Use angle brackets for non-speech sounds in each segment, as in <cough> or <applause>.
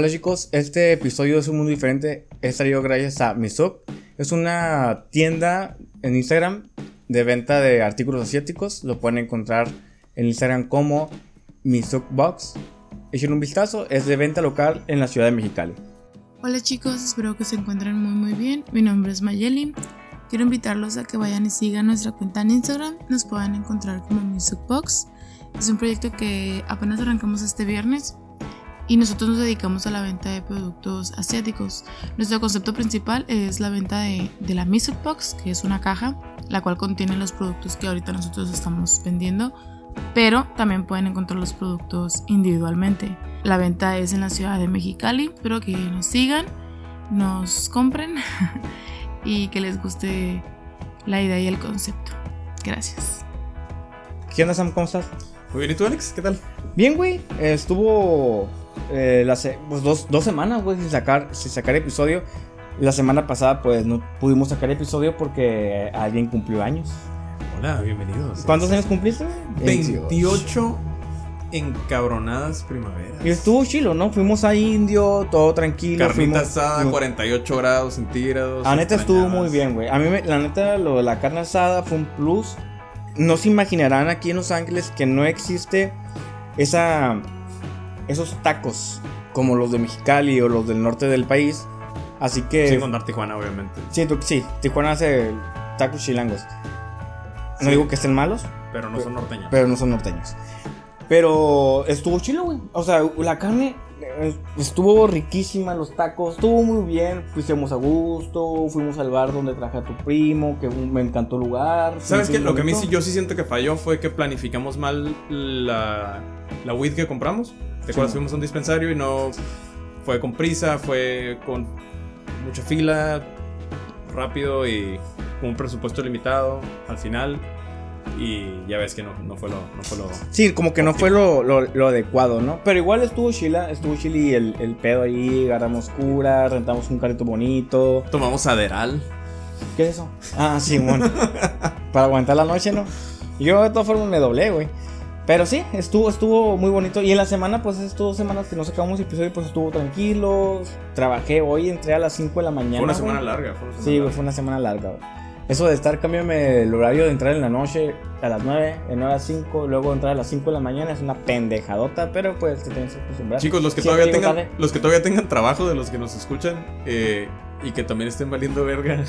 Hola chicos, este episodio es un mundo diferente. Es traído gracias a Misuk. Es una tienda en Instagram de venta de artículos asiáticos. Lo pueden encontrar en Instagram como Misuk Box. Echen un vistazo, es de venta local en la ciudad de Mexicali. Hola chicos, espero que se encuentren muy muy bien. Mi nombre es Mayeli. Quiero invitarlos a que vayan y sigan nuestra cuenta en Instagram. Nos puedan encontrar como Misuk Box. Es un proyecto que apenas arrancamos este viernes y nosotros nos dedicamos a la venta de productos asiáticos. Nuestro concepto principal es la venta de, la Misuk Box, que es una caja, la cual contiene los productos que ahorita nosotros estamos vendiendo, pero también pueden encontrar los productos individualmente. La venta es en la ciudad de Mexicali, espero que nos sigan, nos compren <laughs> y que les guste la idea y el concepto. Gracias. ¿Qué onda Sam? ¿Cómo estás? Muy bien, ¿y tú Alex? ¿Qué tal? Bien, güey. Estuvo eh, pues dos, dos, semanas, güey, sin sacar, sin sacar episodio. La semana pasada, pues no pudimos sacar episodio porque alguien cumplió años. Hola, bienvenidos. ¿Cuántos años cumpliste? 28 encabronadas primavera. Y estuvo chilo, ¿no? Fuimos a Indio, todo tranquilo. Carnita asada, 48 grados centígrados. La neta estuvo muy bien, güey. A mí, la neta, lo de la carne asada fue un plus. No se imaginarán aquí en Los Ángeles que no existe esa esos tacos como los de Mexicali o los del norte del país. Así que. Sí, contar Tijuana, obviamente. Sí, sí, Tijuana hace tacos chilangos. No digo que estén malos. Pero no son norteños. Pero no son norteños. Pero estuvo chilo, güey. O sea, la carne eh, estuvo riquísima, los tacos, estuvo muy bien. Fuimos a gusto, fuimos al bar donde traje a tu primo, que me encantó el lugar. ¿Sabes qué? Lo que a mí sí, yo sí siento que falló fue que planificamos mal la, la weed que compramos. ¿Te acuerdas? Fuimos a un dispensario y no fue con prisa, fue con mucha fila, rápido y con un presupuesto limitado al final. Y ya ves que no, no, fue, lo, no fue lo. Sí, como que no fue lo, lo, adecuado, ¿no? Pero igual estuvo chila, estuvo chili el, el pedo ahí, agarramos cura, rentamos un carrito bonito. Tomamos Aderal. ¿Qué es eso? Ah, sí, bueno. <laughs> Para aguantar la noche, ¿no? Yo de todas formas me doblé, güey. Pero sí, estuvo, estuvo muy bonito. Y en la semana, pues estas dos semanas que no sacamos episodio, pues estuvo tranquilo. Trabajé hoy, entré a las 5 de la mañana. Fue una semana larga. Fue una semana sí, fue una semana larga. Eso de estar, cambiándome el horario de entrar en la noche a las 9, de 9 a 5, luego entrar a las 5 de la mañana es una pendejadota, pero pues te tienes que acostumbrar. Chicos, los que, todavía tengan, los que todavía tengan trabajo, de los que nos escuchan, eh, y que también estén valiendo verga,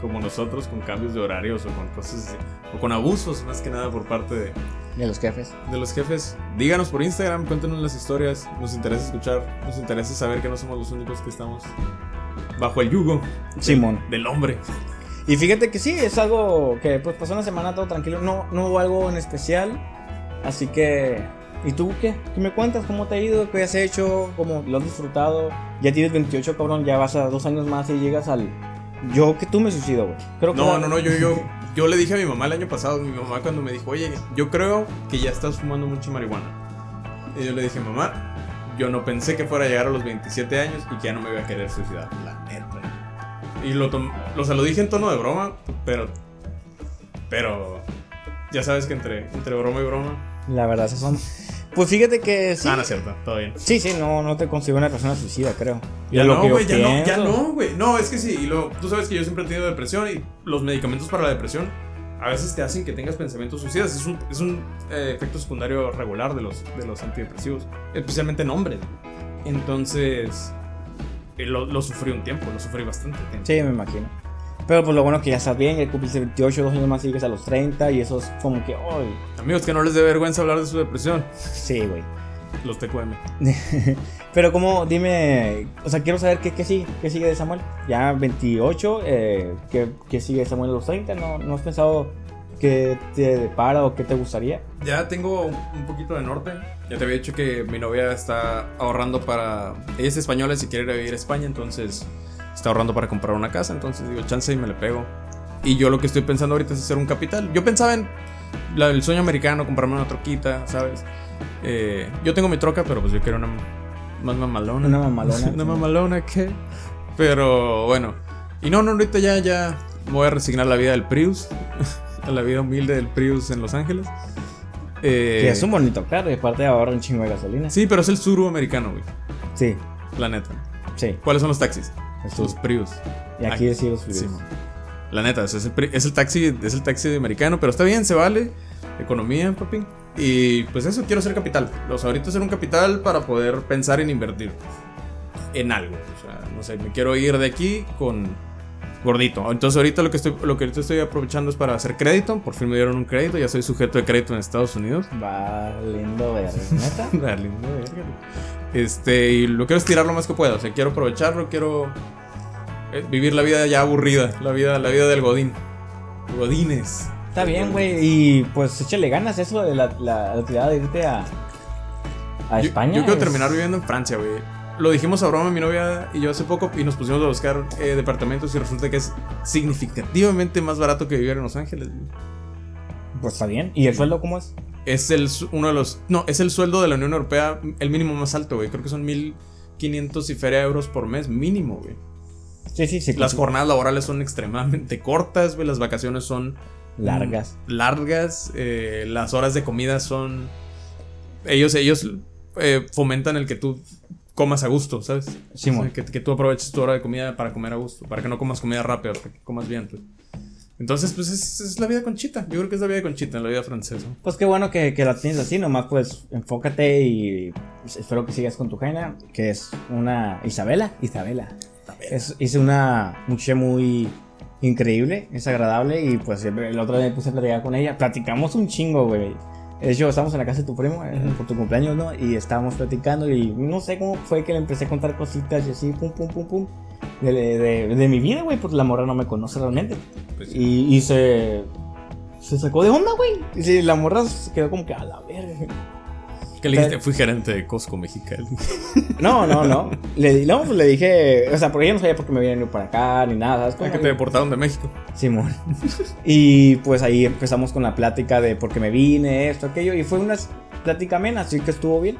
como nosotros, con cambios de horarios o con cosas, o con abusos más que nada por parte de de los jefes. De los jefes. Díganos por Instagram, cuéntenos las historias. Nos interesa escuchar, nos interesa saber que no somos los únicos que estamos bajo el yugo. Simón. Del, hombre. Y fíjate que sí, es algo que pues pasó una semana todo tranquilo. No, no hubo algo en especial. Así que. ¿Y tú qué? ¿Qué me cuentas? ¿Cómo te ha ido? ¿Qué has hecho? ¿Cómo lo has disfrutado? Ya tienes 28, cabrón. Ya vas a dos años más y llegas al. Yo que tú me suicido, güey. No, no, no, yo, yo, <laughs> yo le dije a mi mamá el año pasado, mi mamá cuando me dijo, oye, yo creo que ya estás fumando mucha marihuana. Y yo le dije, mamá, yo no pensé que fuera a llegar a los 27 años y que ya no me iba a querer suicidar. La neta. Y lo, lo, o lo dije en tono de broma, pero. Pero. Ya sabes que entre, entre broma y broma. La verdad, se son. Pues fíjate que sí. Ah, no es cierto, todo bien. Sí, sí, no, no te considero una persona suicida, creo. Ya no, güey, ya no, ya no, güey. No, es que sí, y lo, tú sabes que yo siempre he tenido depresión y los medicamentos para la depresión a veces te hacen que tengas pensamientos suicidas. Es un, es un eh, efecto secundario regular de los, de los antidepresivos, especialmente en hombres. Entonces, eh, lo, lo sufrí un tiempo, lo sufrí bastante tiempo. Sí, me imagino. Pero pues lo bueno que ya estás bien, ya cumpliste 28, dos años más sigues a los 30 y eso es como que, ¡ay! Amigos, que no les dé vergüenza hablar de su depresión. Sí, güey. Los TQM. <laughs> Pero como, dime, o sea, quiero saber qué, qué, sigue, qué sigue de Samuel. Ya 28, eh, ¿qué, ¿qué, sigue de Samuel a los 30? ¿No, ¿No has pensado qué te depara o qué te gustaría? Ya tengo un poquito de norte. Ya te había dicho que mi novia está ahorrando para... Ella es española y si quiere ir a vivir a España, entonces está ahorrando para comprar una casa, entonces digo, chance y me le pego. Y yo lo que estoy pensando ahorita es hacer un capital. Yo pensaba en el sueño americano, comprarme una troquita, ¿sabes? Eh, yo tengo mi troca, pero pues yo quiero una más mamalona. Una mamalona. <laughs> una mamalona que... Pero bueno. Y no, no, ahorita ya, ya me voy a resignar la vida del Prius. <laughs> a la vida humilde del Prius en Los Ángeles. Eh, que es un bonito carro y aparte ahorra un chingo de gasolina. Sí, pero es el suru americano, güey. Sí. La neta. Sí, ¿Cuáles son los taxis? Es Los tú. Prius. Y aquí decimos Sí, man. La neta, es el, es el taxi, es el taxi americano, pero está bien, se vale. Economía, papi. Y pues eso, quiero ser capital. Los ahorita ser un capital para poder pensar en invertir en algo. O sea, no sé, me quiero ir de aquí con gordito. Entonces ahorita lo que estoy, lo que ahorita estoy aprovechando es para hacer crédito. Por fin me dieron un crédito, ya soy sujeto de crédito en Estados Unidos. Valiendo ver, neta. <laughs> Dale, no, verga. Este, y lo quiero estirar lo más que pueda. O sea, quiero aprovecharlo, quiero eh, vivir la vida ya aburrida. La vida, la vida del Godín. Godines. Está bien, güey. Y pues échale ganas eso de la, la, la de irte a, a Yo- España. Yo, quiero es- terminar viviendo en Francia, güey. Lo dijimos a broma mi novia y yo hace poco y nos pusimos a buscar eh, departamentos y resulta que es significativamente más barato que vivir en Los Ángeles. Pues está bien. ¿Y el sueldo cómo es? Es el, uno de los... No, es el sueldo de la Unión Europea, el mínimo más alto, güey. Creo que son 1500 y feria euros por mes, mínimo, güey. Sí, sí, sí. Las jornadas laborales son extremadamente cortas, güey. Las vacaciones son largas. mm, largas. eh, las horas de comida son. Ellos, ellos eh, fomentan el que tú comas a gusto, ¿sabes? O sea, que, que tú aproveches tu hora de comida para comer a gusto. Para que no comas comida rápida, para que comas bien, pues. Entonces, pues es, es la vida conchita. Yo creo que es la vida conchita, la vida francesa. Pues qué bueno que, que la tienes así, nomás pues enfócate y pues, espero que sigas con tu jaina, que es una Isabela. Isabela. Es, es una muchacha muy increíble, es agradable y pues el otro día me puse a platicar con ella. Platicamos un chingo, güey. De hecho, estábamos en la casa de tu primo eh, por tu cumpleaños, ¿no? Y estábamos platicando y no sé cómo fue que le empecé a contar cositas y así, pum, pum, pum, pum. De, de- de mi vida, güey, pues la morra no me conoce realmente. Pues, Y, y se. Se sacó de onda, güey. Y sí, la morra se quedó como que a la verga. ¿Qué le dijiste? Fui gerente de Costco Mexicali. <laughs> No, no, no. Le, no, pues le dije. O sea, porque ella no sabía por qué me habían ido para acá ni nada. ¿Sabes? Ah, cómo? que te deportaron de México. Simón. Y pues ahí empezamos con la plática de por qué me vine, esto, aquello. Y fue una plática amena, así que estuvo bien.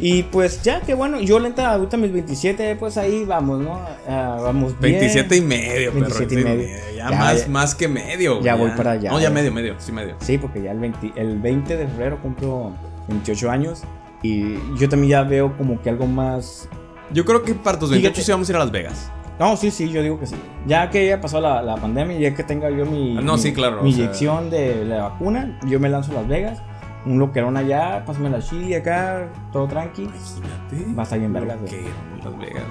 Y pues ya, que bueno. Yo lenta ahorita mis 27, pues ahí vamos, ¿no? Ah, vamos bien. 27 y medio, perro. 27 y 27 medio. Ya, Ya, más, ya. más que medio. Ya voy para allá, No, ya medio, medio. Sí, medio. Sí, porque ya el 20, el 20 de febrero cumplo 28 años. Y yo también ya veo como que algo más Yo creo que para tus 28 Fíjate. sí vamos a ir a Las Vegas. No, sí, sí, yo digo que sí. Ya que ya pasó la, la pandemia, ya que tenga yo mi, no, mi- sí, claro, mi sea- inyección de la vacuna, yo me lanzo a Las Vegas, un loquerón allá, pásame la chili acá, todo tranqui. Imagínate. Va a estar bien vergas, Las Vegas.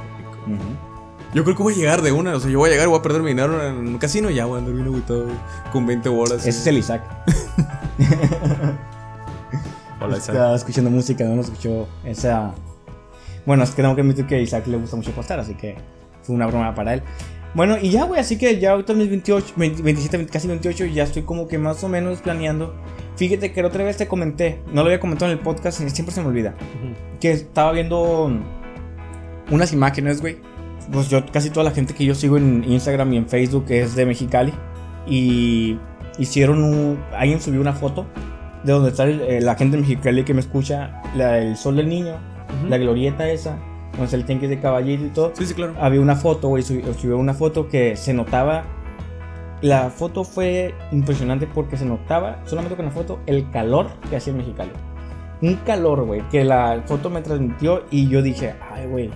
Yo creo que voy a llegar de una. O sea, yo voy a llegar, voy a perder mi dinero en un casino y ya voy a andar bien agüitado con 20 bolas. Ese es el Isaac. <laughs> Hola, Isaac. Estaba escuchando música, no escuchó esa... Bueno, es que tengo que admitir que a Isaac le gusta mucho postar, así que fue una broma para él. Bueno, y ya, güey, así que ya ahorita mis 28, 20, 27, 20, casi 28, ya estoy como que más o menos planeando. Fíjate que la otra vez te comenté, no lo había comentado en el podcast, siempre se me olvida, que estaba viendo unas imágenes, güey. Pues yo, casi toda la gente que yo sigo en Instagram y en Facebook es de Mexicali. Y hicieron un. Alguien subió una foto de donde está el- eh, la gente de Mexicali que me escucha, la, el sol del niño, Ujú. la glorieta esa, donde está el tanque de caballito y todo. Sí, sí, claro. Había una foto, güey, subió, subió una foto que se notaba. La foto fue impresionante porque se notaba, solamente con la foto, el calor que hacía en Mexicali. Un calor, güey, que la foto me transmitió y yo dije, ay, güey,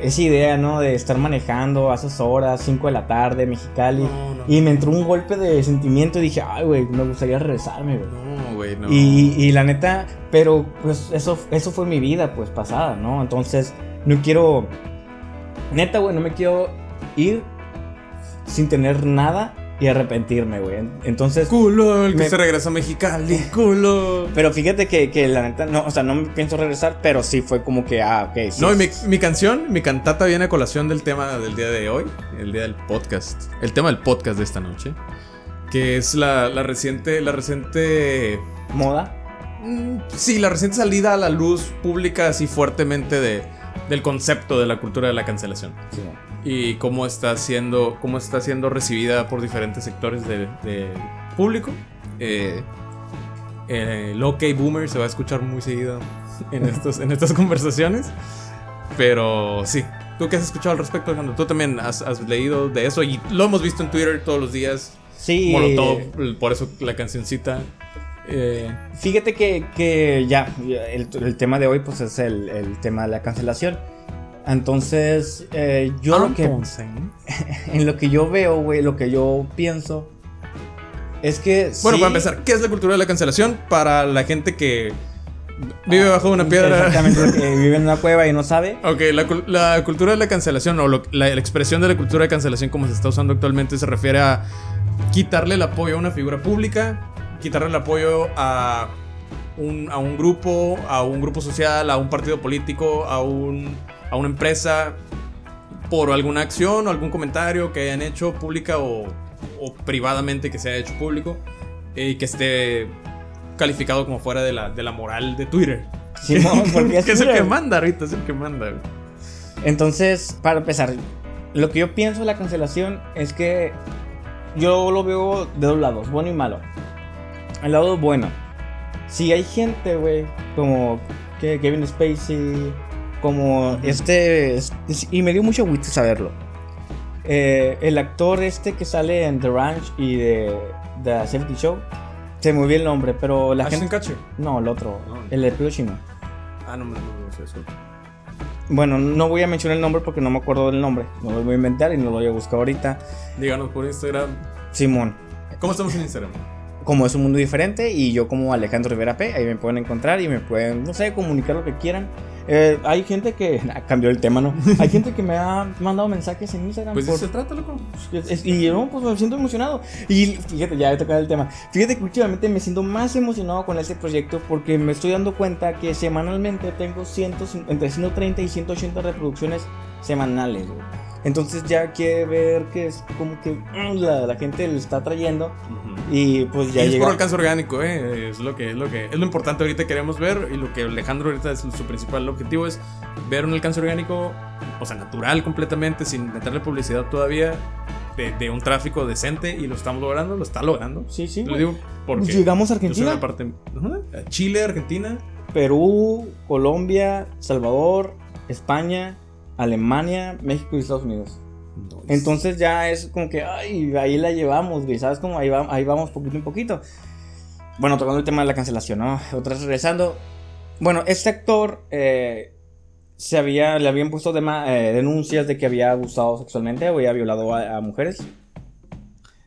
esa idea, ¿no? De estar manejando a esas horas, 5 de la tarde, Mexicali. No, no. Y me entró un golpe de sentimiento y dije, ay, güey, me gustaría regresarme, güey. No, güey, no. Y, y la neta, pero pues eso, eso fue mi vida, pues pasada, ¿no? Entonces, no quiero. Neta, güey, no me quiero ir sin tener nada y arrepentirme, güey. Entonces. Culo, el que Me- se regresa a Mexicali. Culo. Pero fíjate que, que la neta, no, o sea, no me pienso regresar, pero sí fue como que, ah, ok. sí No, y mi, mi canción, mi cantata viene a colación del tema del día de hoy, el día del podcast, el tema del podcast de esta noche, que es la, la reciente, la reciente, Moda. mm, sí, la reciente salida a la luz pública así fuertemente de, del concepto de la cultura de la cancelación Sí, y cómo está siendo, cómo está siendo recibida por diferentes sectores del de público. Eh, eh, el OK Boomer se va a escuchar muy seguido en, <laughs> estos, en estas conversaciones. Pero sí, ¿tú qué has escuchado al respecto, Alejandro? Tú también has, has leído de eso y lo hemos visto en Twitter todos los días. Sí. Molotov, por eso la cancioncita. Eh, Fíjate que, que ya, el, el tema de hoy pues es el, el tema de la cancelación. Entonces, eh, yo lo que. <laughs> En lo que yo veo, güey, lo que yo pienso. Es que. Bueno, sí- para empezar, ¿qué es la cultura de la cancelación? Para la gente que vive bajo una piedra. Exactamente, que vive en una cueva y no sabe. Ok, la, cul- la cultura de la cancelación o lo- la, la expresión de la cultura de cancelación como se está usando actualmente se refiere a quitarle el apoyo a una figura pública, quitarle el apoyo a un, a un grupo, a un grupo social, a un partido político, a, un, a una empresa por alguna acción o algún comentario que hayan hecho pública o, o privadamente que se haya hecho público eh, y que esté calificado como fuera de la, de la moral de Twitter. <laughs> Porque que es el que manda ahorita, es el que manda. Entonces, para empezar, lo que yo pienso de la cancelación es que yo lo veo de dos lados, bueno y malo. El lado bueno. Si hay gente, güey, como que Kevin Spacey, como este, es- y me dio mucho gusto saberlo. Eh, el actor este que sale en The Ranch y de The 70 Show, se me olvidó el nombre, pero la Ashton gente... No, el otro, No. el de chino. Ah, no, no, no, sé eso. Bueno, no voy a mencionar el nombre porque no me acuerdo del nombre. No lo voy a inventar y no lo voy a buscar ahorita. Díganos por Instagram. Simón. ¿Cómo estamos en Instagram? Como es un mundo diferente y yo como Alejandro Rivera P, ahí me pueden encontrar y me pueden, no sé, comunicar lo que quieran. Eh, hay gente que... <laughs> nah, cambió el tema, ¿no? <laughs> Hay gente que me ha mandado mensajes en Instagram. Pues por- se trata, loco. es- es- y yo, pues me siento emocionado. Y fíjate, ya he tocado el tema. Fíjate que últimamente me siento más emocionado con este proyecto porque me estoy dando cuenta que semanalmente tengo 100, entre 130 y 180 reproducciones semanales. güey. Entonces ya quiere ver que es como que mm, la, la gente lo está trayendo y pues ya y es llega. por alcance orgánico, ¿eh? Es lo que es lo que es lo importante ahorita que queremos ver y lo que Alejandro ahorita es su principal objetivo es ver un alcance orgánico, o sea, natural completamente sin meterle publicidad todavía de, de un tráfico decente y lo estamos logrando, lo está logrando. Sí, sí. Lo digo porque Llegamos a Argentina. Chile, Argentina, Perú, Colombia, Salvador, España, Alemania, México y Estados Unidos. Entonces ya es como que, ay, ahí la llevamos, güey, ¿sabes? Como ahí, va- ahí vamos poquito en poquito. Bueno, tocando el tema de la cancelación, ¿no? <laughs> Otra vez regresando. Bueno, este actor eh, se había, le habían puesto eh, denuncias de que había abusado sexualmente o había violado a, a mujeres.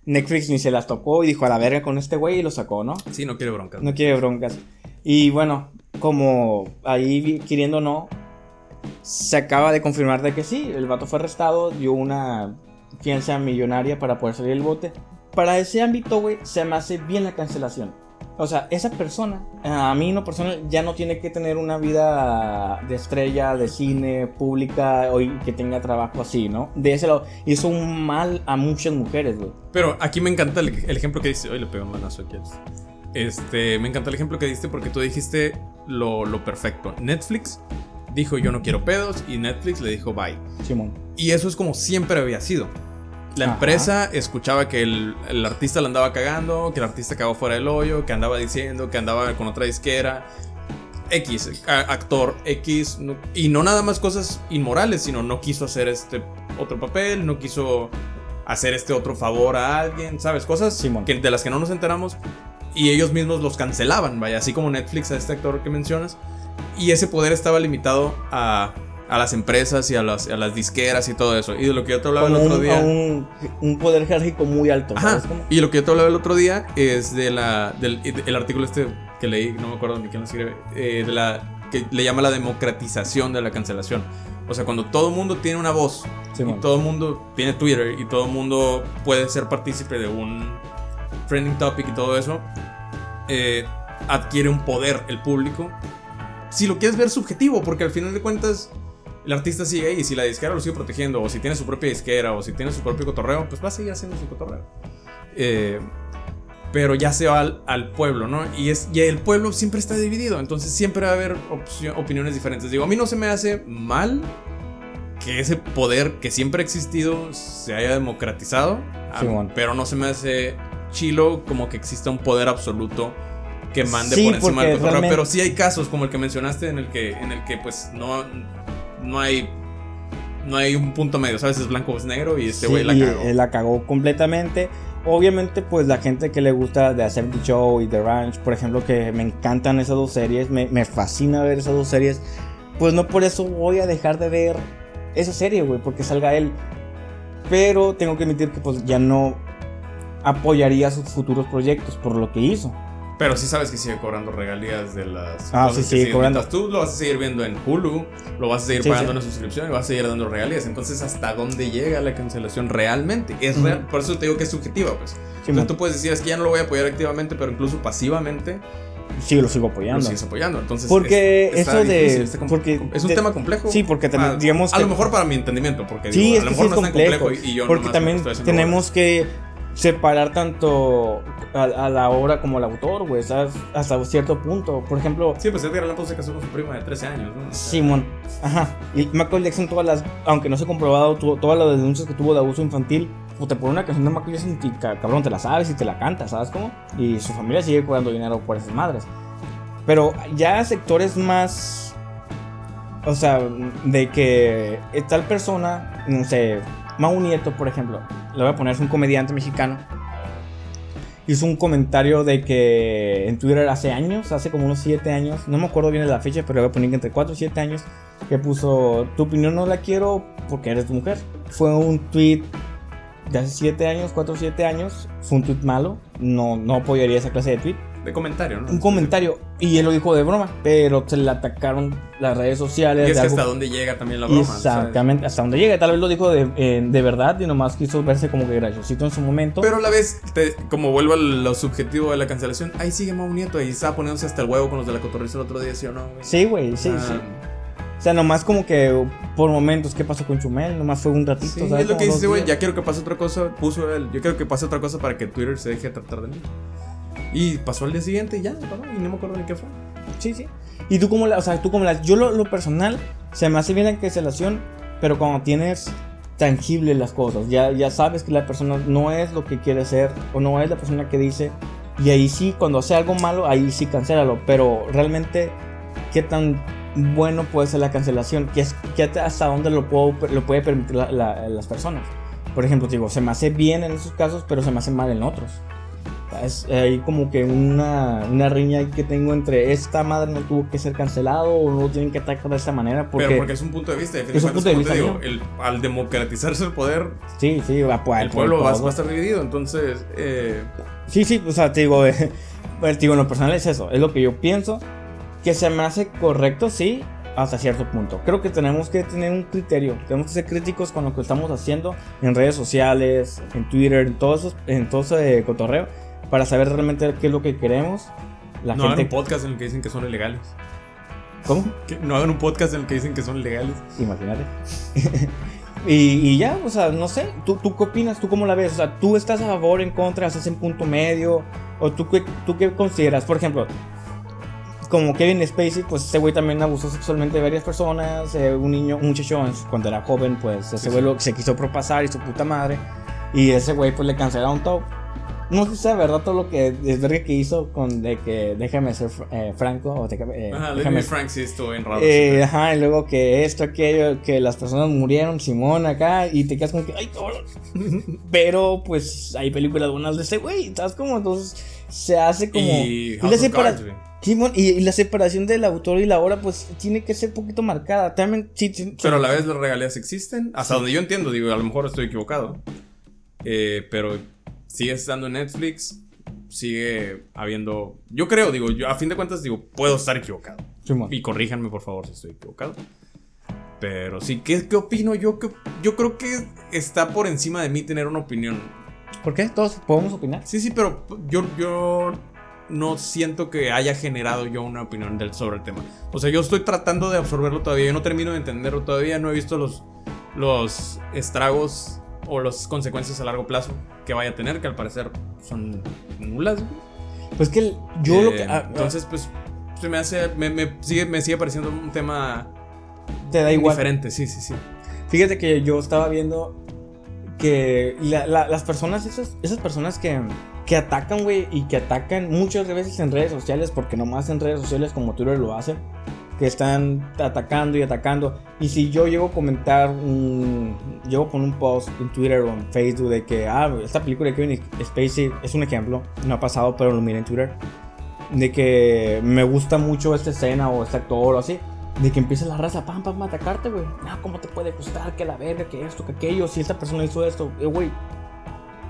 Netflix ni se las tocó y dijo a la verga con este güey y lo sacó, ¿no? sí, no quiere broncas. No quiere broncas. Y bueno, como ahí queriendo no, se acaba de confirmar de que sí, el vato fue arrestado, dio una fianza millonaria para poder salir del bote. Para ese ámbito, güey, se me hace bien la cancelación. O sea, esa persona, a mí no personal, ya no tiene que tener una vida de estrella, de cine, pública, o que tenga trabajo así, ¿no? De ese lado, hizo un mal a muchas mujeres, güey. Pero aquí me encanta el, ejemplo que diste. Hoy le pego un manazo aquí. al- Este, me encanta el ejemplo que diste porque tú dijiste lo, lo perfecto. Netflix dijo yo no quiero pedos y Netflix le dijo bye. Simón. Y eso es como siempre había sido. La Ajá. empresa escuchaba que el, el artista la andaba cagando, que el artista cagó fuera del hoyo, que andaba diciendo, que andaba con otra disquera. X, actor X, no- y no nada más cosas inmorales, sino no quiso hacer este otro papel, no quiso hacer este otro favor a alguien, ¿sabes? Cosas Simón. que, de las que no nos enteramos y ellos mismos los cancelaban, vaya, así como Netflix a este actor que mencionas. Y ese poder estaba limitado a, a las empresas y a las, a las disqueras y todo eso. Y de lo que yo te hablaba el otro día. un, un poder jerárquico muy alto. Y lo que yo te hablaba el otro día es de la, del el artículo este que leí, no me acuerdo ni quién lo escribe, eh, de la, que le llama la democratización de la cancelación. O sea, cuando todo el mundo tiene una voz, y todo el mundo tiene Twitter, y todo el mundo puede ser partícipe de un trending topic y todo eso, eh, adquiere un poder el público. Si lo quieres ver subjetivo, porque al final de cuentas el artista sigue ahí y si la disquera lo sigue protegiendo, o si tiene su propia disquera, o si tiene su propio cotorreo, pues va a seguir haciendo su cotorreo. Eh, pero ya se va al, al pueblo, ¿no? Y, es, y el pueblo siempre está dividido, entonces siempre va a haber opiniones diferentes. Digo, a mí no se me hace mal que ese poder que siempre ha existido se haya democratizado, pero no se me hace chilo como que exista un poder absoluto que mande Sí, por encima del cotorreo. realmente- Pero sí hay casos como el que mencionaste en el que, en el que pues no, no hay no hay un punto medio, ¿sabes? Es blanco o es negro y este Sí, güey la y, cagó. eh, la cagó completamente. Obviamente, pues la gente que le gusta The 70 Show y The Ranch, por ejemplo, que me encantan esas dos series, me, me fascina ver esas dos series, pues no por eso voy a dejar de ver esa serie, güey, porque salga él. Pero tengo que admitir que pues ya no apoyaría sus futuros proyectos por lo que hizo. Pero sí sabes que sigue cobrando regalías de las Ah, cosas sí, que sigue cobrando. mientras Tú lo vas a seguir viendo en Hulu, lo vas a seguir Sí, pagando sí. una suscripción y vas a seguir dando regalías. Entonces, ¿hasta dónde llega la cancelación realmente? Es real. Por eso te digo que es subjetiva, pues. Entonces, tú puedes decir, es que ya no lo voy a apoyar activamente, pero incluso pasivamente Sí, lo sigo lo apoyando. sigues apoyando. Entonces, Porque es, eso de- difícil, com- porque es un de- tema complejo. Sí, porque también, Ah, digamos A que- lo mejor para mi entendimiento, porque Sí, digo, es a lo sí mejor no es tan complejo. complejo y, y yo porque también tenemos que separar tanto a, a la obra como al autor, güey, ¿sabes? Hasta cierto punto. Por ejemplo, Sí, pues Edgar Allan Poe se casó con su prima de 13 años, ¿no? O sea, Simón, ajá. Y Michael Jackson, todas las, aunque no se ha comprobado, tuvo, todas las denuncias que tuvo de abuso infantil, pues te pone una canción de Michael Jackson y ca- cabrón, te la sabes y te la cantas, ¿sabes cómo? Y su familia sigue cobrando dinero por esas madres. Pero ya sectores más. O sea, de que tal persona, no sé, Mau Nieto, por ejemplo, le voy a poner, es un comediante mexicano. Hizo un comentario de que en Twitter hace años, hace como unos 7 años, no me acuerdo bien la fecha, pero voy a poner que entre 4 y 7 años, que puso, tu opinión no la quiero porque eres mujer. Fue un tweet de hace 7 años, 4 o 7 años, fue un tweet malo, no, no apoyaría esa clase de tweet De comentario, ¿no? un comentario y él lo dijo de broma, pero se le atacaron las redes sociales. Y es que algo- hasta dónde llega también la broma. ¿sabes? Exactamente, hasta donde llega. Tal vez lo dijo de, eh, de verdad y nomás quiso verse como que graciosito en su momento. Pero a la vez, te- como vuelvo a lo subjetivo de la cancelación, ahí sigue Mau Nieto, ahí está poniéndose hasta el huevo con los de la cotorriza el otro día, ¿sí o no? güey? sí, güey, sí, Ah, sí. O sea, nomás como que por momentos, ¿qué pasó con Chumel? Nomás fue un ratito. Sí, ¿sabes? es lo que dice, güey, ya quiero que pase otra cosa, puso él, yo quiero que pase otra cosa para que Twitter se deje de tratar de mí. Y pasó al día siguiente y ya, y no me acuerdo ni qué fue. Sí, sí. Y tú como la, o sea, tú como la, yo lo, lo personal, se me hace bien la cancelación, pero cuando tienes tangible las cosas, ya, ya sabes que la persona no es lo que quiere ser o no es la persona que dice, y ahí sí, cuando hace algo malo, ahí sí cancélalo, pero realmente, ¿qué tan bueno puede ser la cancelación? ¿Qué es, qué hasta dónde lo, puedo, lo puede permitir la- la- las personas? Por ejemplo, digo, se me hace bien en esos casos, pero se me hace mal en otros. Es ahí como que una, una riña que tengo entre esta madre no tuvo que ser cancelado o no tienen que atacar de esta manera. Porque, Pero porque es un punto de vista, Es un punto de vista digo, el- al democratizarse el poder, sí, sí, va pues, el pueblo va, va a estar dividido, entonces, eh, Sí, sí, o sea, te digo, <laughs> eh, te digo, en lo personal es eso, es lo que yo pienso. Que se me hace correcto, sí, hasta cierto punto. Creo que tenemos que tener un criterio, tenemos que ser críticos con lo que estamos haciendo en redes sociales, en Twitter, en todo, eso, en todo ese cotorreo, para saber realmente qué es lo que queremos. La no hagan gente. un podcast en el que dicen que son ilegales. ¿Cómo? Que no hagan un podcast en el que dicen que son ilegales. Imagínate. <laughs> y, y ya, o sea, no sé, ¿tú, ¿tú qué opinas? ¿Tú cómo la ves? O sea, ¿tú estás a favor, en contra, estás en punto medio? ¿O tú qué, tú qué consideras? Por ejemplo, como Kevin Spacey, pues ese güey también abusó sexualmente de varias personas. eh, un niño, un muchacho, cuando era joven, pues ese güey sí. se quiso propasar y su puta madre. Y ese güey, pues le cancelaron todo. No sé si es verdad todo lo que es verga que hizo con de que déjame ser eh, franco o déjame, eh, Ajá, déjame Frank sí estuvo bien raro. eh, ajá, y luego que esto, aquello, que las personas murieron, Simón acá, y te quedas como que, ay, cabrón. <laughs> Pero pues hay películas buenas de ese güey, ¿sabes cómo? Entonces se hace como. y la separa- Cards. Simón, y, y la separación del autor y la obra, pues tiene que ser un poquito marcada. También, sí, sí, sí. Pero a la vez las regalías existen. Hasta donde yo entiendo, digo, a lo mejor estoy equivocado. Eh, pero sigue estando en Netflix. Sigue habiendo. Yo creo, digo, yo a fin de cuentas, digo, puedo estar equivocado. Y corríjanme, por favor, si estoy equivocado. Pero sí, ¿qué, qué opino yo? ¿Qué- yo creo que está por encima de mí tener una opinión. ¿Por qué? Todos podemos opinar. Sí, sí, pero yo, yo no siento que haya generado yo una opinión del, sobre el tema. O sea, yo estoy tratando de absorberlo todavía, yo no termino de entenderlo todavía, no he visto los, los estragos o las consecuencias a largo plazo que vaya a tener, que al parecer son nulas. Pues que el- yo lo Eh, que. ah, entonces, pues, se me hace, me, me sigue, me sigue pareciendo un tema te da igual. diferente, sí, sí, sí. Fíjate que yo estaba viendo que la- la- las personas, esas, esas personas que, que atacan, güey, y que atacan muchas veces en redes sociales, porque nomás en redes sociales como Twitter lo hacen, que están atacando y atacando. Y si yo llego a comentar, un, llego poner un post en Twitter o en Facebook de que, ah, esta película de Kevin Spacey es un ejemplo, no ha pasado, pero lo miré en Twitter, de que me gusta mucho esta escena o este actor o así. de que empieza la raza, pam, pam, a atacarte, güey. No, ¿cómo te puede gustar? Que la verga, que esto, que aquello, si esta persona hizo esto, eh, güey.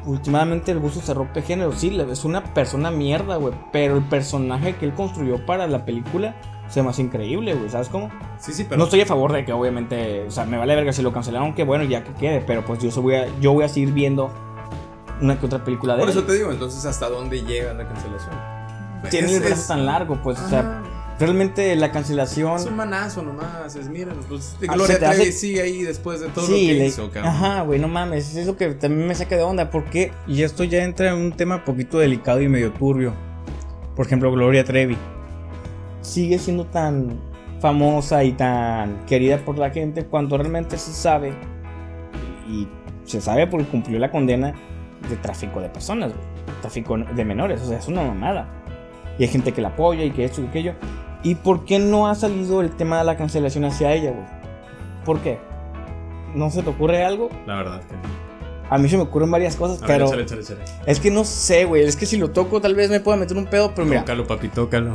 Últimamente el gusto se rompe género, sí, es una persona mierda, güey. Pero el personaje que él construyó para la película se me hace increíble, güey, ¿sabes cómo? Sí, sí, pero. No estoy a favor de que obviamente, o sea, me vale verga si lo cancelaron, que bueno, ya que quede, pero pues yo, voy a, yo voy a seguir viendo una que otra película de Por él. eso te digo, entonces, ¿hasta dónde llega la cancelación? Tiene el brazo tan largo, pues, o sea, realmente la cancelación... Es un manazo nomás, es miren, pues Ah, Gloria te hace- Trevi sigue ahí después de todo Sí, lo que le- hizo, cabrón. Ajá, güey, no mames, es lo que también me saca de onda, porque y esto ya entra en un tema poquito delicado y medio turbio. Por ejemplo, Gloria Trevi sigue siendo tan famosa y tan querida por la gente cuando realmente se sabe y se sabe porque cumplió la condena de tráfico de personas, güey, tráfico de menores, o sea, es una mamada. Y hay gente que la apoya y que esto y aquello. ¿Y por qué no ha salido el tema de la cancelación hacia ella, güey? ¿Por qué? ¿No se te ocurre algo? La verdad que no. A mí se me ocurren varias cosas, A ver, pero échale, échale, échale. es que no sé, güey. Es que si lo toco, tal vez me pueda meter un pedo. Pero mira, Tócalo, papi, tócalo.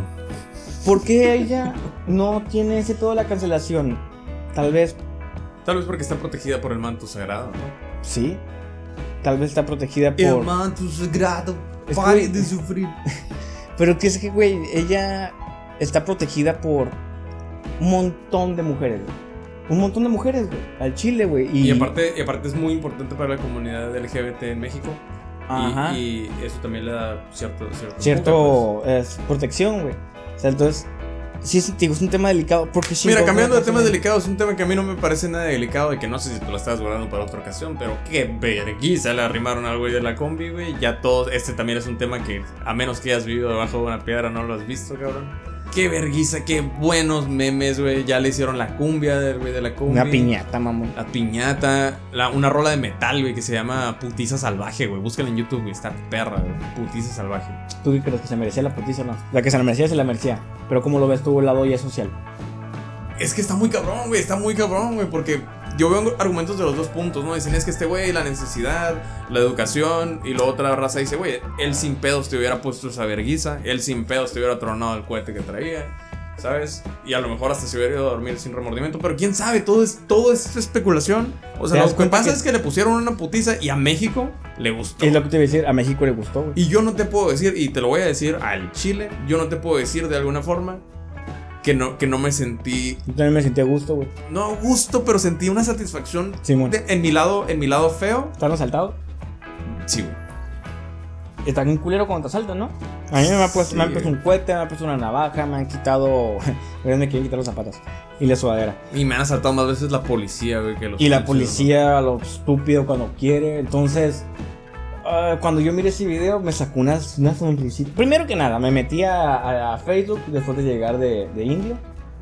¿Por qué ella no tiene ese de la cancelación? Tal vez Tal vez porque está protegida por el manto sagrado, ¿no? sí. Tal vez está protegida por. manto sagrado, Es pare que- de sufrir. <laughs> Pero que es que, güey, ella está protegida por un montón de mujeres, güey. Un montón de mujeres, güey. Al Chile, güey. Y, Y aparte, y aparte es muy importante para la comunidad LGBT en México. Y- Ajá. Y, eso también le da cierto... Cierto... empuje, cierto es protección, güey. O sea, entonces, sí, es, digo, es un tema delicado. Porque Mira, cambiando de temas delicados, un tema que a mí no me parece nada delicado y que no sé si te lo estabas guardando para otra ocasión, pero qué vergüenza le arrimaron al güey de la combi, güey. Ya todo, este también es un tema que a menos que hayas vivido debajo de una piedra no lo has visto, cabrón. Qué vergüenza, qué buenos memes, güey. Ya le hicieron la cumbia del güey de la combi. Una piñata, mamón. La piñata, la- una rola de metal, güey, que se llama Putiza Salvaje, güey. Búscala en YouTube, güey. Está perra, güey. Putiza Salvaje. ¿Tú crees que se merecía la putiza o no? La que se la merecía, se la merecía. Pero ¿cómo lo ves tú el lado ya social? Es que está muy cabrón, güey. Está muy cabrón, güey. Porque yo veo argumentos de los dos puntos, ¿no? Dicen, es que este güey, la necesidad, la educación. Y la otra raza dice, güey, él sin pedos te hubiera puesto esa verguiza. Él sin pedos te hubiera tronado el cohete que traía. ¿Sabes? Y a lo mejor hasta se hubiera ido a dormir sin remordimiento. Pero quién sabe, todo es, todo es especulación. O ¿Te sea, lo que pasa que- es que le pusieron una putiza y a México le gustó. Es lo que te iba a decir, a México le gustó, güey. Y yo no te puedo decir, y te lo voy a decir al Chile, yo no te puedo decir de alguna forma que no, que no me sentí, Yo también me sentí a gusto, güey. no a gusto, pero sentí una satisfacción Simón. de- en mi lado, en mi lado feo. ¿Están asaltados? Sí, güey. Están un culero cuando te asaltan, ¿no? A mí me han puesto, Sí, me han puesto un cohete, me han puesto una navaja, me han quitado. <laughs> me quieren quitar los zapatos. Y la sudadera. Y me han asaltado más veces la policía, güey, que los Y la policía, lo estúpido cuando quiere. Entonces, ah, cuando yo miré ese video, me sacó una, una sonrisita. Primero que nada, me metí a, a- a Facebook después de llegar de, de Indio.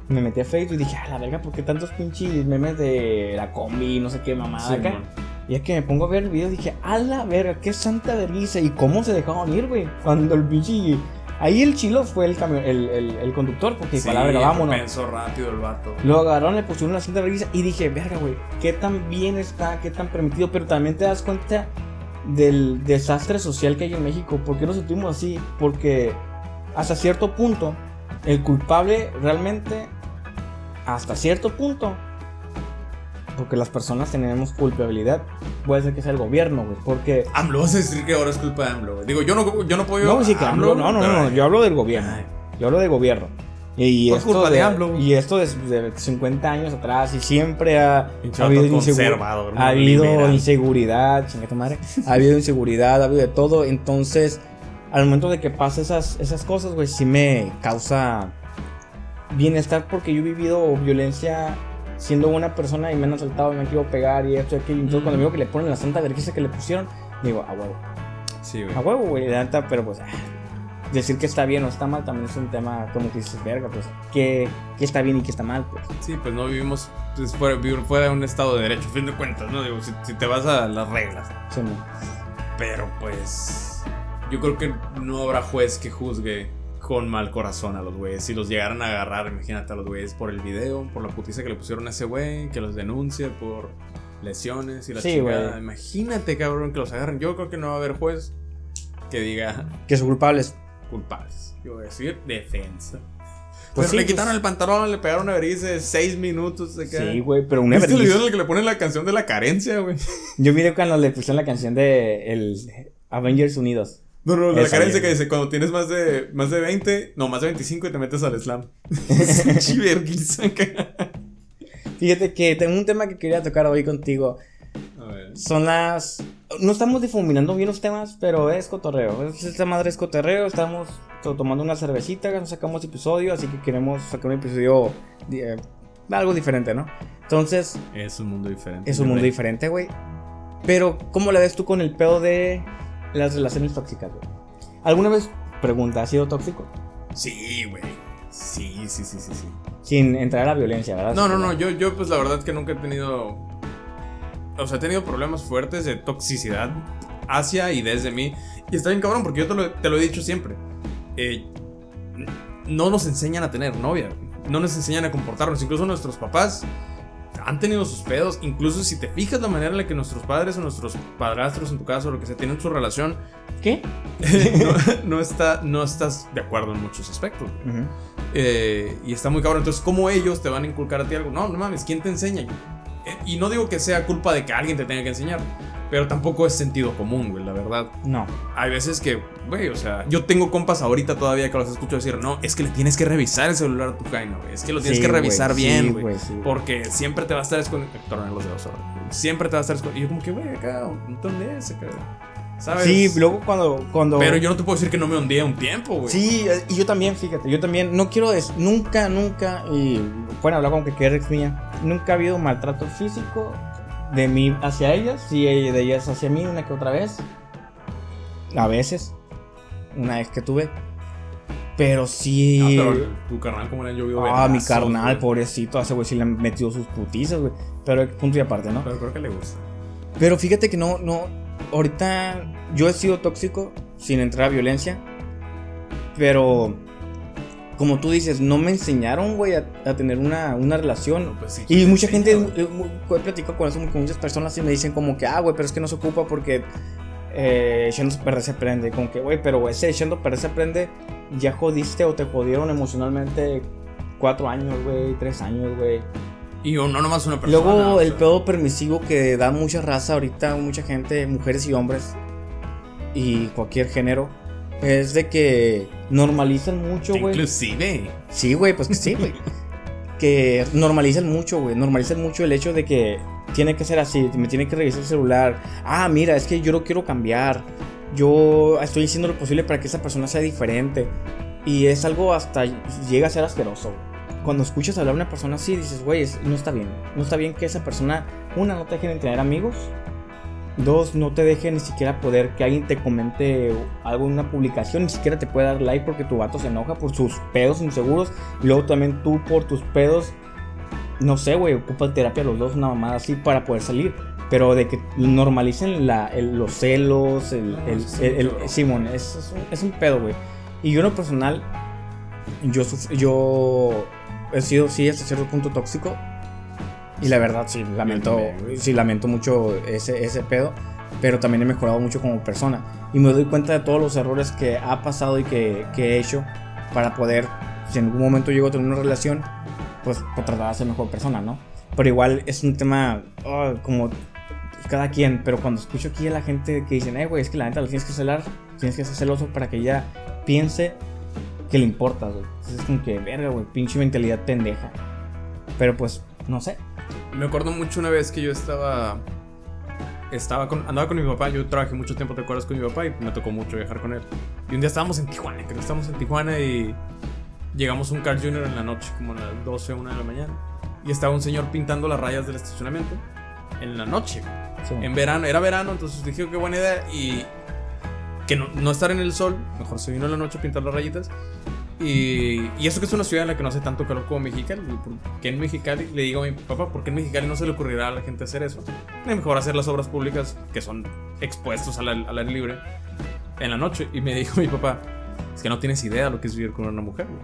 Me metí a Facebook y dije, a la verga, ¿por qué tantos pinches memes de la combi, no sé qué mamada Sí, acá? man. Y es que me pongo a ver el video y dije, a la verga, qué santa vergüenza. ¿Y cómo se dejaron ir, güey? Cuando el pinche. Ahí el chilo fue el, camión, el, el, el conductor, porque Sí, para la verga, vámonos. pensó rápido el vato. Lo agarraron, le pusieron una cinta vergüenza y dije, verga, güey, qué tan bien está, qué tan permitido, pero también te das cuenta del desastre social que hay en México. ¿Por qué nos sentimos así? Porque hasta cierto punto, el culpable realmente, hasta cierto punto, porque las personas tenemos culpabilidad, puede ser que sea el gobierno, güey, porque... AMLO, vas a decir que ahora es culpa de AMLO, güey. Digo, yo no, yo no puedo... No, sí que AMLO, no, no, pero- no, yo hablo del gobierno. Yo hablo de gobierno. Y, Por esto culpa de, de AMLO. y esto desde 50 años atrás y siempre ha, ha habido, insegu- ha habido liberal. inseguridad, madre. <laughs> ha habido inseguridad, ha habido de todo. Entonces, al momento de que pasa esas, esas cosas, güey, sí me causa bienestar porque yo he vivido violencia siendo buena persona y me han asaltado, me han querido pegar y esto y aquello. Entonces, cuando veo que le ponen la santa vergüenza que le pusieron, digo, a huevo. Sí, güey. A huevo, güey, la neta, pero pues. ah, Decir que está bien o está mal también es un tema como que dices, verga, pues. ¿Qué, qué está bien y qué está mal, pues? Sí, pues no vivimos pues, fuera, fuera de un estado de derecho, a fin de cuentas, ¿no? Digo, si, si te vas a las reglas. Sí, no. Pero pues. Yo creo que no habrá juez que juzgue con mal corazón a los güeyes. Si los llegaran a agarrar, imagínate a los güeyes por el video, por la putiza que le pusieron a ese güey, que los denuncie por lesiones y la Sí, chingada. güey. Imagínate, cabrón, que los agarren. Yo creo que no va a haber juez que diga Que son culpables. Culpables. Yo voy a decir defensa. Pues sí, le pues- quitaron el pantalón, le pegaron una veriza de 6 minutos. Sí, güey, pero una ¿Viste el video que le ponen la canción de la carencia, güey? <laughs> Yo miré cuando le pusieron la canción de el Avengers Unidos. No, no, la carencia que dice cuando tienes más de, más de 20, no, más de 25 y te metes al slam. <laughs> Ca- Fíjate que tengo un tema que quería tocar hoy contigo. Son las. No estamos difuminando bien los temas, pero es cotorreo. Es- Esta madre es cotorreo. Estamos to- tomando una cervecita, nos sacamos episodio, así que queremos sacar un episodio eh, algo diferente, ¿no? Entonces, Es un mundo diferente. es un mundo diferente, güey. Pero, ¿cómo la ves tú con el pedo de las relaciones tóxicas, güey? ¿Alguna vez, pregunta, ¿has sido tóxico? Sí, güey. Sí, sí, sí, sí, sí. Sin entrar a la violencia, ¿verdad? No, no, no, yo, yo pues la verdad que nunca he tenido... O sea, he tenido problemas fuertes de toxicidad hacia y desde mí. Y está bien cabrón porque yo te lo, te lo he dicho siempre. Eh, no nos enseñan a tener novia. No nos enseñan a comportarnos. Incluso nuestros papás han tenido sus pedos. Incluso si te fijas la manera en la que nuestros padres o nuestros padrastros, en tu caso, lo que sea, tienen su relación, ¿Qué? <laughs> no, no está, no estás de acuerdo en muchos aspectos. güey. Ujú. Eh, y está muy cabrón. Entonces, ¿cómo ellos te van a inculcar a ti algo? No, no mames, ¿quién te enseña? Eh, y no digo que sea culpa de que alguien te tenga que enseñar, pero tampoco es sentido común, güey, la verdad. No. Hay veces que, güey, o sea, yo tengo compas ahorita todavía que los escucho decir, no, es que le tienes que revisar el celular a tu jaina, güey. Es que lo tienes Sí, que revisar bien, güey. sí, porque siempre te va a estar escondiendo. Tornen los dedos ahora. Siempre te va a estar escondiendo. Y yo, como que, güey, acá, ¿dónde es? Acá? ¿Sabes? Sí, luego cuando, cuando... Pero yo no te puedo decir que no me hundía un tiempo, güey. Sí, eh, y yo también, fíjate, yo también, no quiero, des- nunca, nunca, y pueden hablar con que quede mía, nunca ha habido maltrato físico de mí hacia ellas, y de ellas hacia mí una que otra vez, a veces, una vez que tuve, pero sí... Ah, pero tu carnal, como le han llovido Ah, mi carnal, güey. pobrecito, a ese güey sí le han metido sus putizas, güey, pero punto y aparte, ¿no? Pero creo que le gusta. Pero fíjate que no, no. Ahorita yo he sido tóxico sin entrar a violencia. Pero. Como tú dices, no me enseñaron, güey, a, a tener una, una relación. Pues sí, Y mucha gente, he platicado con eso con muchas personas y me dicen como que, ah, güey, pero es que no se ocupa porque eh, perder se aprende. Como que, güey, pero ese perder se aprende, ya jodiste o te jodieron emocionalmente cuatro años, güey, tres años, güey. Y no nomás una persona. Luego el sea, pedo permisivo que da mucha raza ahorita, mucha gente, mujeres y hombres y cualquier género, es de que normalizan mucho, güey. Inclusive. Sí, güey, pues que sí, güey. <laughs> que normalizan mucho, güey. Normalizan mucho el hecho de que tiene que ser así, me tiene que revisar el celular. Ah, mira, es que yo lo quiero cambiar. Yo estoy haciendo lo posible para que esa persona sea diferente. Y es algo hasta llega a ser asqueroso. Cuando escuchas hablar a una persona así, dices, güey, no está bien. No está bien que esa persona, una, no te deje de tener amigos. Dos, no te deje ni siquiera poder que alguien te comente algo en una publicación, ni siquiera te puede dar like porque tu vato se enoja por sus pedos inseguros. Y luego también tú por tus pedos, no sé, güey, ocupa terapia los dos, una mamada así para poder salir. Pero de que normalicen la, el- los celos, el, No, el- el-. Simón, es, es un, es un pedo, güey. Y yo en lo personal, yo, yo he sido, sí, hasta cierto punto tóxico. Y la verdad, sí, lamento, sí, lamento mucho ese, ese pedo. Pero también he mejorado mucho como persona. Y me doy cuenta de todos los errores que ha pasado y que, que he hecho para poder, si en algún momento llego a tener una relación, pues, pues tratar de ser mejor persona, ¿no? Pero igual es un tema ah, como cada quien. Pero cuando escucho aquí a la gente que dicen, eh, güey, es que la neta lo tienes que celar, tienes que ser celoso para que ella piense que le importa, güey. Entonces es como que, verga, güey, pinche mentalidad pendeja. Pero pues, no sé. Me acuerdo mucho una vez que yo estaba. Estaba con, andaba con mi papá, yo trabajé mucho tiempo, ¿te acuerdas? Con mi papá y me tocó mucho viajar con él. Y un día estábamos en Tijuana, creo que estábamos en Tijuana y llegamos a un Carl Jr. en la noche, como a las 12 o 1 de la mañana. Y estaba un señor pintando las rayas del estacionamiento en la noche. Sí. En verano, era verano, entonces dije, qué buena idea. Y que no, no estar en el sol, mejor se vino en la noche a pintar las rayitas. Y, y eso que es una ciudad en la que no hace tanto calor como Mexicali. Que en Mexicali, le digo a mi papá, ¿por qué en Mexicali no se le ocurrirá a la gente hacer eso? Es mejor hacer las obras públicas que son expuestos al, al aire libre en la noche. Y me <laughs> dijo mi papá, es que no tienes idea lo que es vivir con una mujer. güey.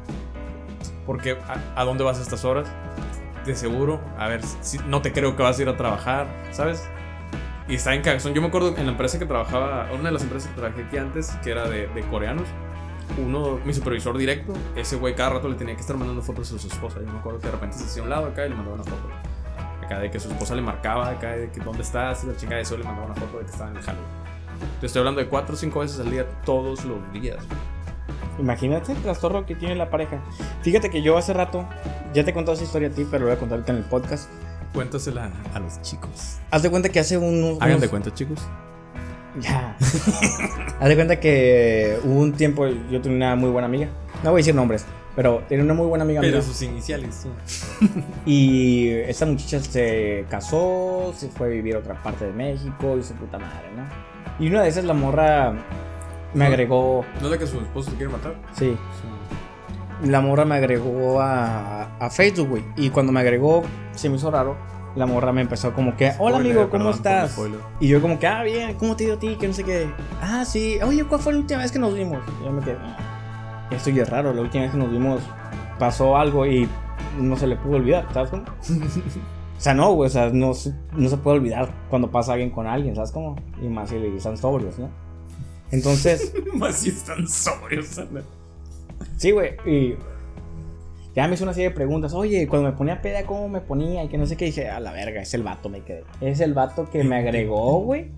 Porque ¿a, a dónde vas a estas horas? De seguro, a ver, si, no te creo que vas a ir a trabajar, ¿sabes? Y está en cagazón. Yo me acuerdo en la empresa que trabajaba, una de las empresas que trabajé aquí antes, que era de, de coreanos. Uno, mi supervisor directo, ese güey cada rato le tenía que estar mandando fotos a su esposa. Yo me acuerdo que de repente se hacía a un lado acá y le mandaba una foto. Acá de que su esposa le marcaba, acá de que dónde estás, y la chica de eso le mandaba una foto de que estaba en el jalo. Te estoy hablando de cuatro o cinco veces al día, todos los días. Imagínate el trastorno que tiene la pareja. Fíjate que yo hace rato, ya te he contado esa historia a ti, pero lo voy a contar ahorita en el podcast. Cuéntasela a los chicos. Haz de cuenta que hace unos. Hagan unos- de cuenta, chicos. Ya. <laughs> Haz de cuenta que hubo un tiempo, yo tenía una muy buena amiga. No voy a decir nombres, pero tenía una muy buena amiga. Pero mía. sus iniciales. <laughs> Y esta muchacha se casó, se fue a vivir a otra parte de México y su puta madre, ¿no? Y una de esas la morra me No. agregó, ¿No es la que su esposo te quiere matar? sí, la morra me agregó a, a Facebook, güey. Y cuando me agregó, se me hizo raro. La morra me empezó como que, hola Spoiler, amigo, ¿cómo perdón estás? Y yo como que, ah, bien, ¿cómo te ido a ti? Que no sé qué. Ah, sí. Oye, ¿cuál fue la última vez que nos vimos? Y yo me quedé, "Ah, esto ya es raro. La última vez que nos vimos pasó algo y no se le pudo olvidar, ¿sabes cómo? <laughs> o sea, no, güey, o sea, no, se- no se puede olvidar cuando pasa alguien con alguien, ¿sabes cómo? Y más si están sobrios, ¿no? Entonces, <laughs> Más si están sobrios. anda. sí, güey, y ya me hizo una serie de preguntas. Oye, cuando me ponía peda, ¿cómo me ponía? Y que no sé qué. dije, a la verga, es el vato, me quedé. Es el vato que me agregó, <laughs> güey.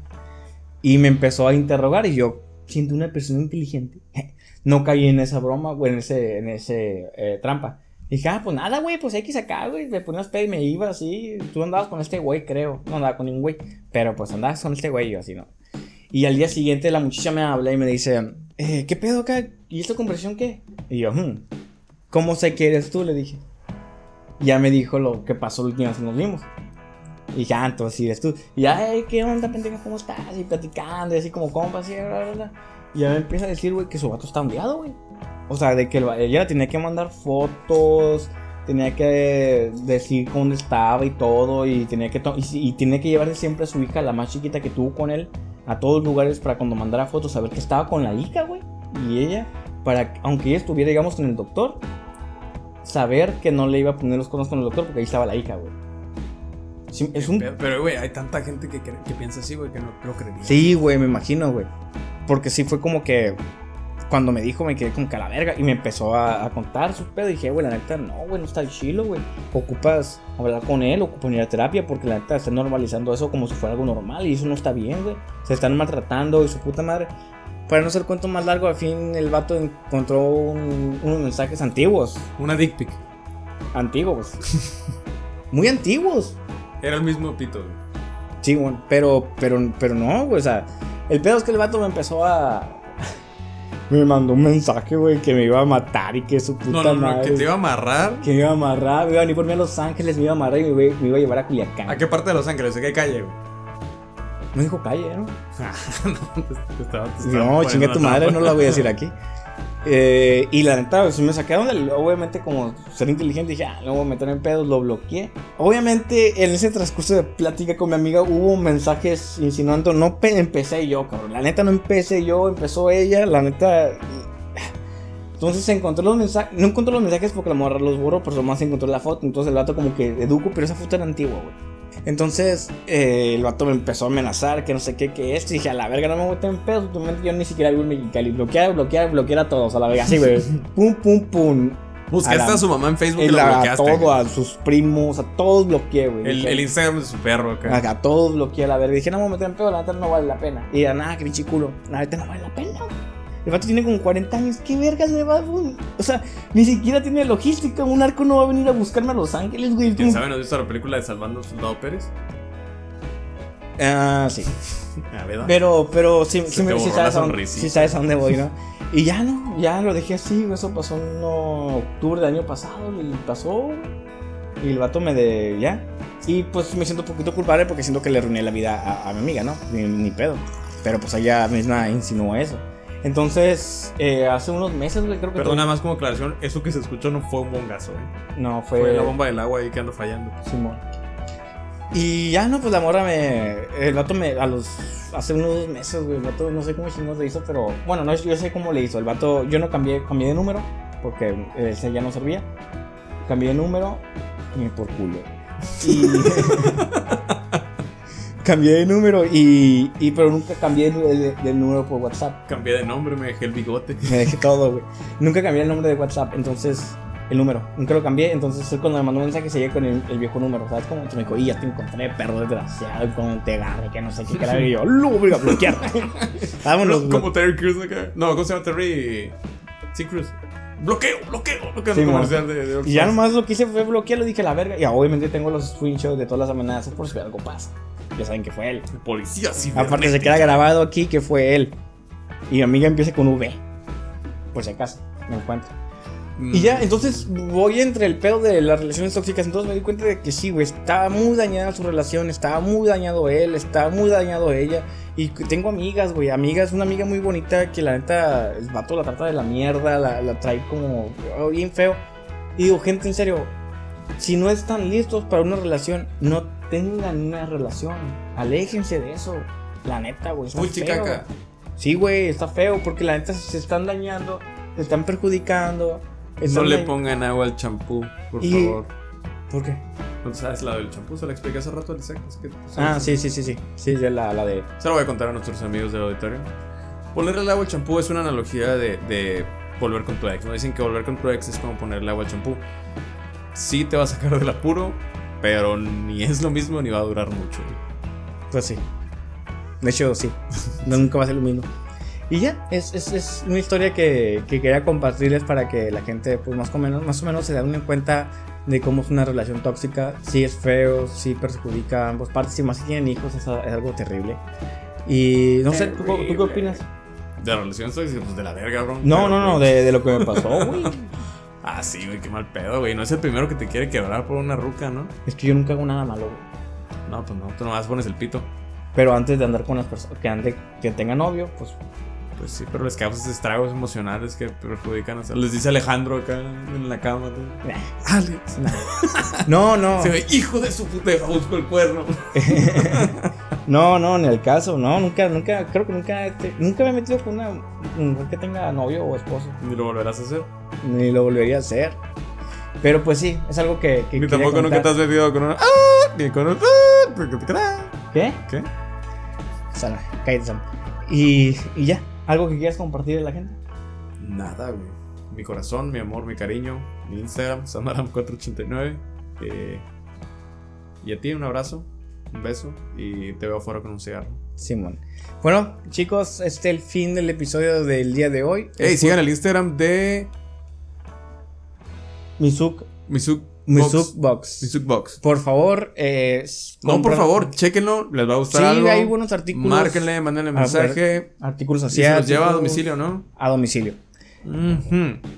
Y me empezó a interrogar. Y yo, siendo una persona inteligente, <laughs> no caí en esa broma, güey, en ese, en ese eh, trampa. Dije, ah, pues nada, güey, pues X acá, güey. Me ponías peda y me iba así. Tú andabas con este güey, creo. No andaba con ningún güey. Pero pues andabas con este güey, y yo así, ¿no? Y al día siguiente la muchacha me habla y me dice, eh, ¿qué pedo acá? ¿Y esta conversación qué? Y yo, hmm, ¿cómo sé que eres tú? Le dije. Ya me dijo lo que pasó la última vez que nos vimos. Y dije, ah, entonces sí eres tú. Y ya, "Ey, ¿qué onda, pendeja? ¿Cómo estás? Y platicando, y así como compas, y bla, bla, bla. Y ya me empieza a decir, güey, que su vato está ondeado, güey. O sea, de que ella tenía que mandar fotos, tenía que decir dónde estaba y todo, y tenía que, y, y tenía que llevarse siempre a su hija, la más chiquita que tuvo con él, a todos lugares para cuando mandara fotos, saber que estaba con la hija, güey. Y ella, para, aunque ella estuviera, digamos, con el doctor, saber que no le iba a poner los conos con el doctor porque ahí estaba la hija, güey. Sí, es un... Pero, güey, hay tanta gente que, que piensa así, güey, que no lo creería. Sí, güey, me imagino, güey. Porque sí fue como que cuando me dijo me quedé como que a la verga y me empezó a, a contar su pedo y dije, güey, la neta, no, güey, no está chilo, güey. Ocupas hablar con él, ocupas ir a terapia porque la neta está normalizando eso como si fuera algo normal y eso no está bien, güey. Se están maltratando y su puta madre. Para no hacer cuento más largo, al fin el vato encontró un- unos mensajes antiguos. Una dick pic. Antiguos. <laughs> Muy antiguos. Era el mismo pito, güey. Sí, güey, pero, pero, pero no, güey, o sea, el pedo es que el vato me empezó a... Me mandó un mensaje, güey, que me iba a matar y que su puta No, no, no, madre... que te iba a amarrar. que me iba a amarrar, me iba a venir por mí a Los Ángeles, me iba a amarrar y me iba, me iba a llevar a Culiacán. ¿A qué parte de Los Ángeles? ¿A qué calle, güey? No dijo calle, ¿no? <laughs> Te estaba- te estaba No, chingue tu madre, no la voy a decir aquí. Eh, y la neta, pues, me donde, obviamente, como ser inteligente, dije, ah, no voy a meter en pedos, lo bloqueé. Obviamente, en ese transcurso de plática con mi amiga, hubo mensajes insinuando, no pe- empecé yo, cabrón. La neta, no empecé yo, empezó ella, la neta. Entonces encontró los mensajes, no encontró los mensajes porque la morra los borró, pero más encontró la foto. Entonces el vato como que educo, pero esa foto era antigua, güey. Entonces eh, el vato me empezó a amenazar, que no sé qué, que esto. Y dije, a la verga, no me voy a en pedos. Últimamente yo ni siquiera vivo en Mexicali. Bloquear, bloquear, bloquear a todos, a la verga. Así, güey. <laughs> pum, pum, pum. Buscaste a la- a su mamá en Facebook y lo a bloqueaste. todo, güey. a sus primos, a todos bloqueé, güey. El, el Instagram de su perro acá. a todos bloqueé a la verga. Dije, no me voy a meter en pedos, la neta no vale la pena. Y era nada, que pinche culo. La neta no vale la pena, güey. El vato tiene como 40 años. ¿Qué vergas me va a.? O sea, ni siquiera tiene logística. Un arco no va a venir a buscarme a Los Ángeles, güey. ¿Quién sabe? ¿No has visto la película de Salvando al Soldado Pérez? Ah, sí. <laughs> Ah, ¿verdad? Pero, pero sí, me, sí sabes dónde, sí sabes a dónde voy, ¿no? Y ya no, ya lo dejé así, güey, eso pasó en octubre del año pasado, y pasó, güey. y el vato me de, ya. Y pues me siento un poquito culpable porque siento que le arruiné la vida a, a mi amiga, ¿no? Ni, ni pedo. Pero pues ella misma insinuó eso. Entonces, eh, hace unos meses, güey, creo que... Perdón, nada más como aclaración, eso que se escuchó no fue un bongazo, ¿eh? No, fue... Fue la bomba del agua ahí que ando fallando. Simón. Y ya no, pues la morra me. El vato me. A los. Hace unos meses, güey. El vato no sé cómo chingados le hizo, pero. Bueno, no, yo sé cómo le hizo. El vato. Yo no cambié, cambié de número. Porque ese ya no servía. Cambié de número. Y por culo. Y. <laughs> cambié de número y, y pero nunca cambié el número por WhatsApp. Cambié de nombre, me dejé el bigote. Me dejé todo, güey. Nunca cambié el nombre de WhatsApp, entonces el número. Nunca lo cambié, entonces él cuando me mandó un mensaje seguía con el, el viejo número, ¿sabes? Como me dijo, y ya te encontré, perro desgraciado, y con te agarre, que no sé qué, que la y yo, lo voy a bloquear. <laughs> Vámonos, como. Terry Crews acá. No, ¿cómo se llama Terry? Sí, Crews. Bloqueo, bloqueo, bloqueo. Sí, el comercial de, de Y ya nomás lo que hice fue bloquearlo, dije la verga. Y obviamente tengo los screenshots de todas las amenazas por si algo pasa. Ya saben que fue él. Policía, sí. Aparte se queda grabado aquí que fue él. Y mi amiga empieza con V. Por si acaso, me encuentro. Mm. Y ya, entonces voy entre el pedo de las relaciones tóxicas. Entonces me di cuenta de que sí, güey, estaba muy dañada su relación, estaba muy dañado él, estaba muy dañado ella. Y tengo amigas, güey, amigas, una amiga muy bonita que la neta, el vato la trata de la mierda, la, la trae como oh, bien feo. Y digo, gente, en serio, si no están listos para una relación, no tengan una relación. Aléjense de eso. La neta, güey. Muy chicaca. Sí, güey, está feo porque la neta se están dañando, se están perjudicando. No están le dañ- pongan agua al champú, por Y- favor. ¿Por qué? ¿No sabes la del champú? Se la expliqué hace rato al Isaac. es que- Ah, sí, sí, sí, sí. Sí, de la, la de. Se lo voy a contar a nuestros amigos del auditorio. Ponerle el agua al champú es una analogía de, de volver con tu ex. No dicen que volver con tu ex es como ponerle agua al champú. Sí te va a sacar del apuro, pero ni es lo mismo ni va a durar mucho. Pues sí. De hecho, sí. <laughs> Nunca va a ser lo mismo. Y ya, es, es, es una historia que, que quería compartirles para que la gente, pues más o menos, más o menos se den cuenta de cómo es una relación tóxica. Si es feo, si perjudica a ambas partes, y más si tienen hijos, es, algo terrible. Y no sé, ¿tú, tú qué opinas? De la relación tóxica, pues de la verga, bro. No, no, no, de, de lo que me pasó, <laughs> güey. Ah, sí, güey, qué mal pedo, güey. No es el primero que te quiere quebrar por una ruca, ¿no? Es que yo nunca hago nada malo, güey. No, pues no, tú nomás pones el pito. Pero antes de andar con las personas, que, ande, que tenga novio, pues Pues sí, pero les causas estragos emocionales que perjudican. Sea, les dice Alejandro acá en la cama. Alex. <laughs> No, no. Se ve, hijo de su puta, busco el cuerno. <laughs> No, no, ni el caso, no, nunca, nunca, creo que nunca, este, nunca me he metido con una mujer que tenga novio o esposo, Ni lo volverás a hacer. ni lo volvería a hacer. Pero pues sí, es algo que... que Ni tampoco nunca te contar. has metido con una. ¡Ah! Ni con un. ¡Ah! ¿Qué? ¿Qué? Sana, cállate, Sam. Y, y ya, algo que quieras compartir de la gente. Nada, güey. Mi corazón, mi amor, mi cariño. Mi Instagram, Samaram489. Eh, y a ti, un abrazo, un beso. Y te veo afuera con un cigarro. Simón. Bueno, chicos, este es el fin del episodio del día de hoy. Ey, Escu- sigan el Instagram de Misuk, Misuk Misuk Box. Misuk Box. Por favor, eh, No, por favor, chequenlo, les va a gustar Sí, algo. hay buenos artículos. Márquenle, mándenle mensaje. Artículos Y así. se los lleva a domicilio, ¿no? A domicilio.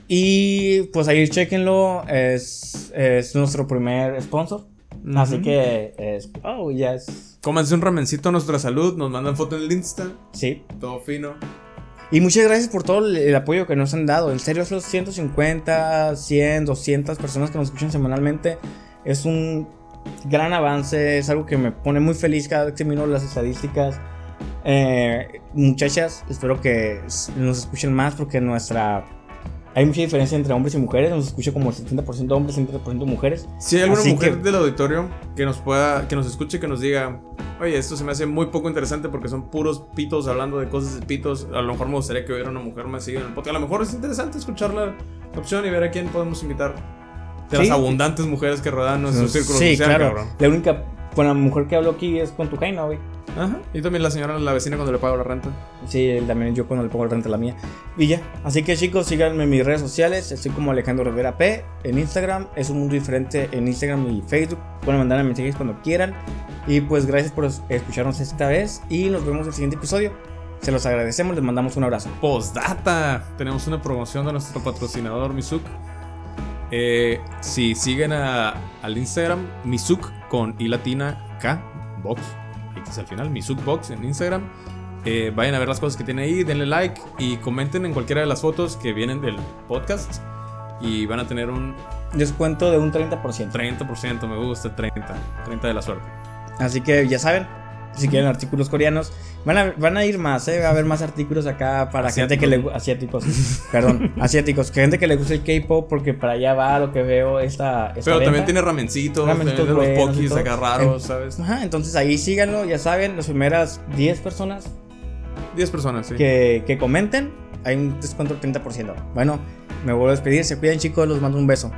Y pues ahí chequenlo. Es, es nuestro primer sponsor. Así que es. Oh, ya es. Cómanse un ramencito a nuestra salud, nos mandan foto en el Insta, Sí. todo fino. Y muchas gracias por todo el, apoyo que nos han dado. En serio, esos 150, 100, 200 personas que nos escuchan semanalmente es un gran avance. Es algo que me pone muy feliz cada vez que miro las estadísticas. Eh, muchachas, espero que nos escuchen más porque nuestra. Hay mucha diferencia entre hombres y mujeres. Nos escucha como el 70% hombres y 30% mujeres. Si hay alguna Así mujer que- del auditorio que nos pueda, que nos escuche, que nos diga, oye, esto se me hace muy poco interesante porque son puros pitos hablando de cosas de pitos. A lo mejor me gustaría que hubiera una mujer más seguida en el podcast. A lo mejor es interesante escuchar la opción y ver a quién podemos invitar. De las Sí. abundantes mujeres que rodean nuestro círculo sí, social, claro. cabrón. La única. Con la mujer que hablo aquí es con tu Jaina, güey. Ajá. Y también la señora, la vecina cuando le pago la renta. Sí, también yo cuando le pongo el renta la mía. Y ya. Así que chicos, síganme en mis redes sociales. Estoy como Alejandro Rivera P. En Instagram. Es un mundo diferente en Instagram y Facebook. Pueden mandarme mensajes cuando quieran. Y pues gracias por es- escucharnos esta vez. Y nos vemos en el siguiente episodio. Se los agradecemos. Les mandamos un abrazo. Postdata. Tenemos una promoción de nuestro patrocinador Misuk. Eh, si siguen a- al Instagram Misuk con i latina K box X al final Misuk box en Instagram. eh, vayan a ver las cosas que tiene ahí, denle like y comenten en cualquiera de las fotos que vienen del podcast y van a tener un Descuento de un 30%. 30%, me gusta 30, 30 de la suerte. Así que ya saben. Si quieren artículos coreanos, van a, van a ir más, ¿eh? Va a haber más artículos acá para gente que le asiáticos, perdón, <laughs> asiáticos, gente que le gusta el K-pop porque para allá va lo que veo esta, esta Pero también venta. tiene ramencitos, Ramencitos también los pokis acá raros, ¿sabes? Ajá, entonces ahí síganlo, ya saben, las primeras 10 personas 10 personas, sí. que, que comenten, hay un descuento del 30%. Bueno, me vuelvo a despedir, se cuidan chicos, los mando un beso.